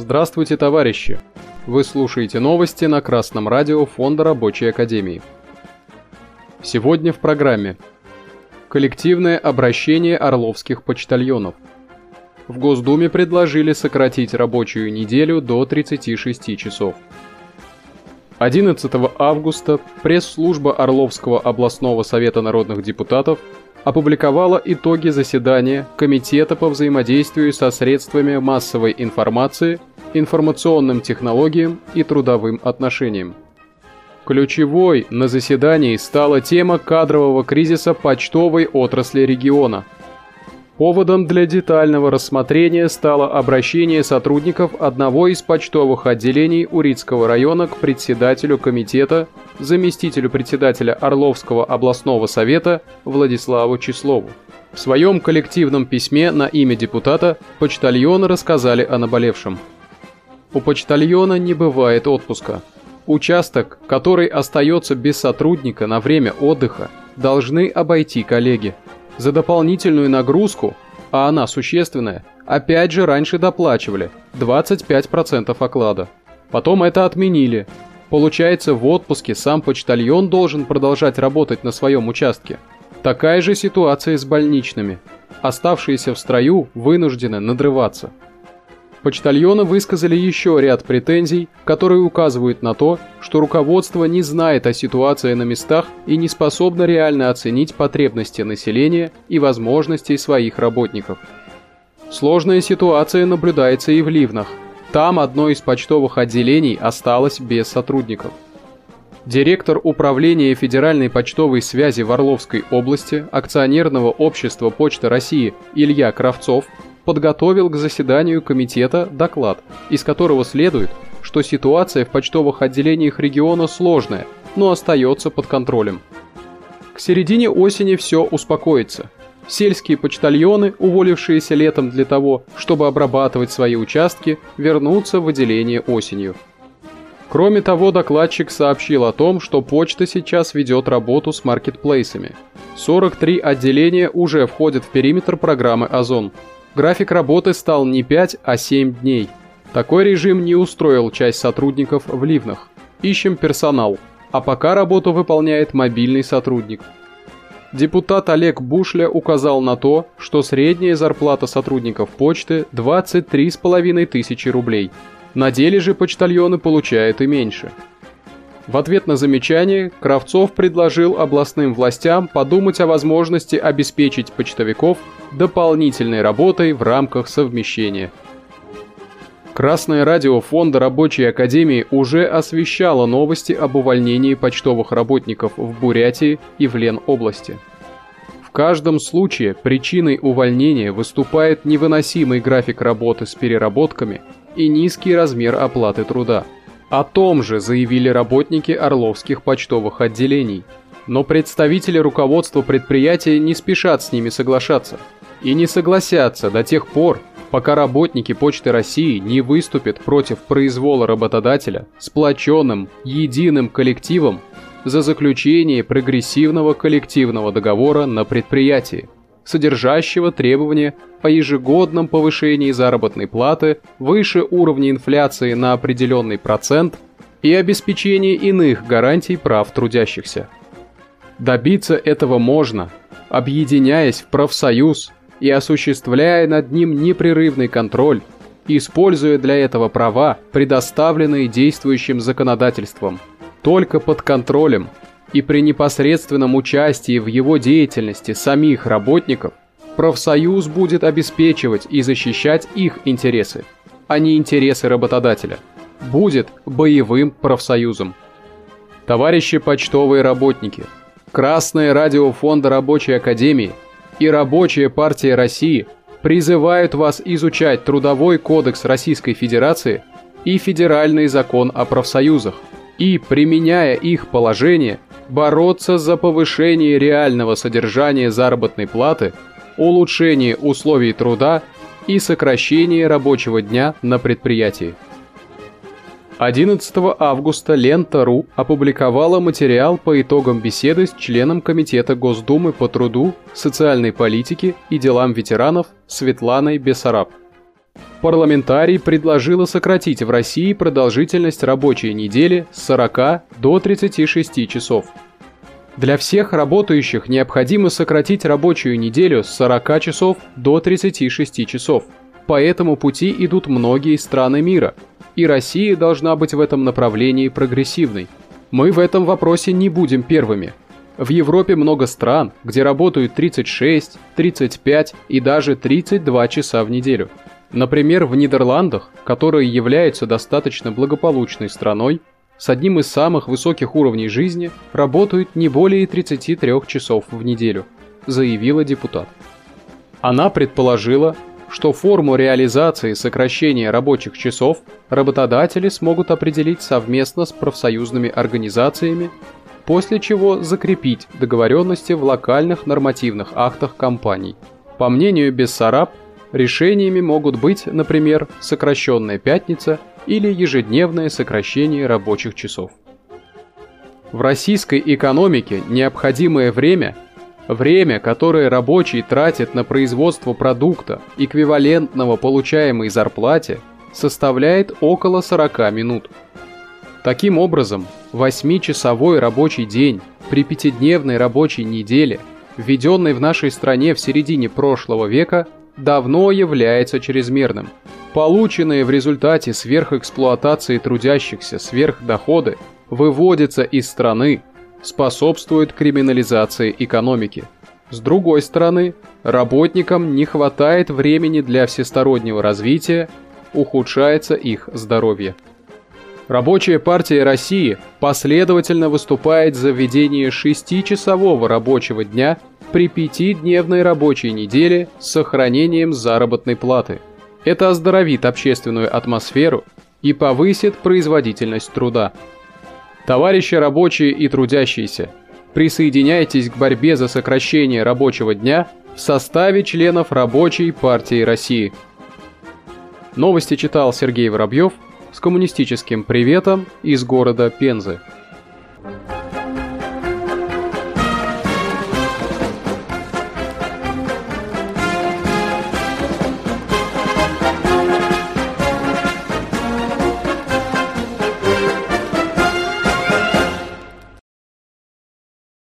Здравствуйте, товарищи! Вы слушаете новости на Красном радио Фонда Рабочей Академии. Сегодня в программе Коллективное обращение орловских почтальонов. В Госдуме предложили сократить рабочую неделю до 36 часов. 11 августа пресс-служба Орловского областного совета народных депутатов опубликовала итоги заседания Комитета по взаимодействию со средствами массовой информации, информационным технологиям и трудовым отношениям. Ключевой на заседании стала тема кадрового кризиса почтовой отрасли региона – Поводом для детального рассмотрения стало обращение сотрудников одного из почтовых отделений Урицкого района к председателю комитета, заместителю председателя Орловского областного совета Владиславу Числову. В своем коллективном письме на имя депутата почтальоны рассказали о наболевшем. У почтальона не бывает отпуска. Участок, который остается без сотрудника на время отдыха, должны обойти коллеги. За дополнительную нагрузку, а она существенная, опять же раньше доплачивали 25% оклада. Потом это отменили. Получается, в отпуске сам почтальон должен продолжать работать на своем участке. Такая же ситуация с больничными. Оставшиеся в строю вынуждены надрываться. Почтальоны высказали еще ряд претензий, которые указывают на то, что руководство не знает о ситуации на местах и не способно реально оценить потребности населения и возможностей своих работников. Сложная ситуация наблюдается и в Ливнах. Там одно из почтовых отделений осталось без сотрудников. Директор управления Федеральной почтовой связи в Орловской области акционерного общества Почта России Илья Кравцов подготовил к заседанию комитета доклад, из которого следует, что ситуация в почтовых отделениях региона сложная, но остается под контролем. К середине осени все успокоится. Сельские почтальоны, уволившиеся летом для того, чтобы обрабатывать свои участки, вернутся в отделение осенью. Кроме того, докладчик сообщил о том, что почта сейчас ведет работу с маркетплейсами. 43 отделения уже входят в периметр программы «Озон», График работы стал не 5, а 7 дней. Такой режим не устроил часть сотрудников в Ливнах. Ищем персонал, а пока работу выполняет мобильный сотрудник. Депутат Олег Бушля указал на то, что средняя зарплата сотрудников почты 23,5 тысячи рублей. На деле же почтальоны получают и меньше. В ответ на замечание Кравцов предложил областным властям подумать о возможности обеспечить почтовиков дополнительной работой в рамках совмещения. Красное радио Фонда Рабочей Академии уже освещало новости об увольнении почтовых работников в Бурятии и в Ленобласти. В каждом случае причиной увольнения выступает невыносимый график работы с переработками и низкий размер оплаты труда – о том же заявили работники орловских почтовых отделений. Но представители руководства предприятия не спешат с ними соглашаться. И не согласятся до тех пор, пока работники Почты России не выступят против произвола работодателя сплоченным, единым коллективом за заключение прогрессивного коллективного договора на предприятии содержащего требования о ежегодном повышении заработной платы выше уровня инфляции на определенный процент и обеспечении иных гарантий прав трудящихся. Добиться этого можно, объединяясь в профсоюз и осуществляя над ним непрерывный контроль, используя для этого права, предоставленные действующим законодательством. Только под контролем и при непосредственном участии в его деятельности самих работников профсоюз будет обеспечивать и защищать их интересы, а не интересы работодателя. Будет боевым профсоюзом. Товарищи почтовые работники, Красное радио Фонда Рабочей Академии и Рабочая партия России призывают вас изучать Трудовой кодекс Российской Федерации и Федеральный закон о профсоюзах и, применяя их положение, бороться за повышение реального содержания заработной платы, улучшение условий труда и сокращение рабочего дня на предприятии. 11 августа Лента.ру опубликовала материал по итогам беседы с членом Комитета Госдумы по труду, социальной политике и делам ветеранов Светланой Бессараб. Парламентарий предложила сократить в России продолжительность рабочей недели с 40 до 36 часов. Для всех работающих необходимо сократить рабочую неделю с 40 часов до 36 часов. По этому пути идут многие страны мира, и Россия должна быть в этом направлении прогрессивной. Мы в этом вопросе не будем первыми. В Европе много стран, где работают 36, 35 и даже 32 часа в неделю. Например, в Нидерландах, которые являются достаточно благополучной страной, с одним из самых высоких уровней жизни работают не более 33 часов в неделю, заявила депутат. Она предположила, что форму реализации сокращения рабочих часов работодатели смогут определить совместно с профсоюзными организациями, после чего закрепить договоренности в локальных нормативных актах компаний. По мнению Бессараб, решениями могут быть, например, сокращенная пятница или ежедневное сокращение рабочих часов. В российской экономике необходимое время – Время, которое рабочий тратит на производство продукта, эквивалентного получаемой зарплате, составляет около 40 минут. Таким образом, 8-часовой рабочий день при пятидневной рабочей неделе, введенной в нашей стране в середине прошлого века, давно является чрезмерным. Полученные в результате сверхэксплуатации трудящихся сверхдоходы выводятся из страны способствует криминализации экономики. С другой стороны, работникам не хватает времени для всестороннего развития, ухудшается их здоровье. Рабочая партия России последовательно выступает за введение шестичасового рабочего дня при пятидневной рабочей неделе с сохранением заработной платы. Это оздоровит общественную атмосферу и повысит производительность труда. Товарищи рабочие и трудящиеся, присоединяйтесь к борьбе за сокращение рабочего дня в составе членов Рабочей партии России. Новости читал Сергей Воробьев с коммунистическим приветом из города Пензы.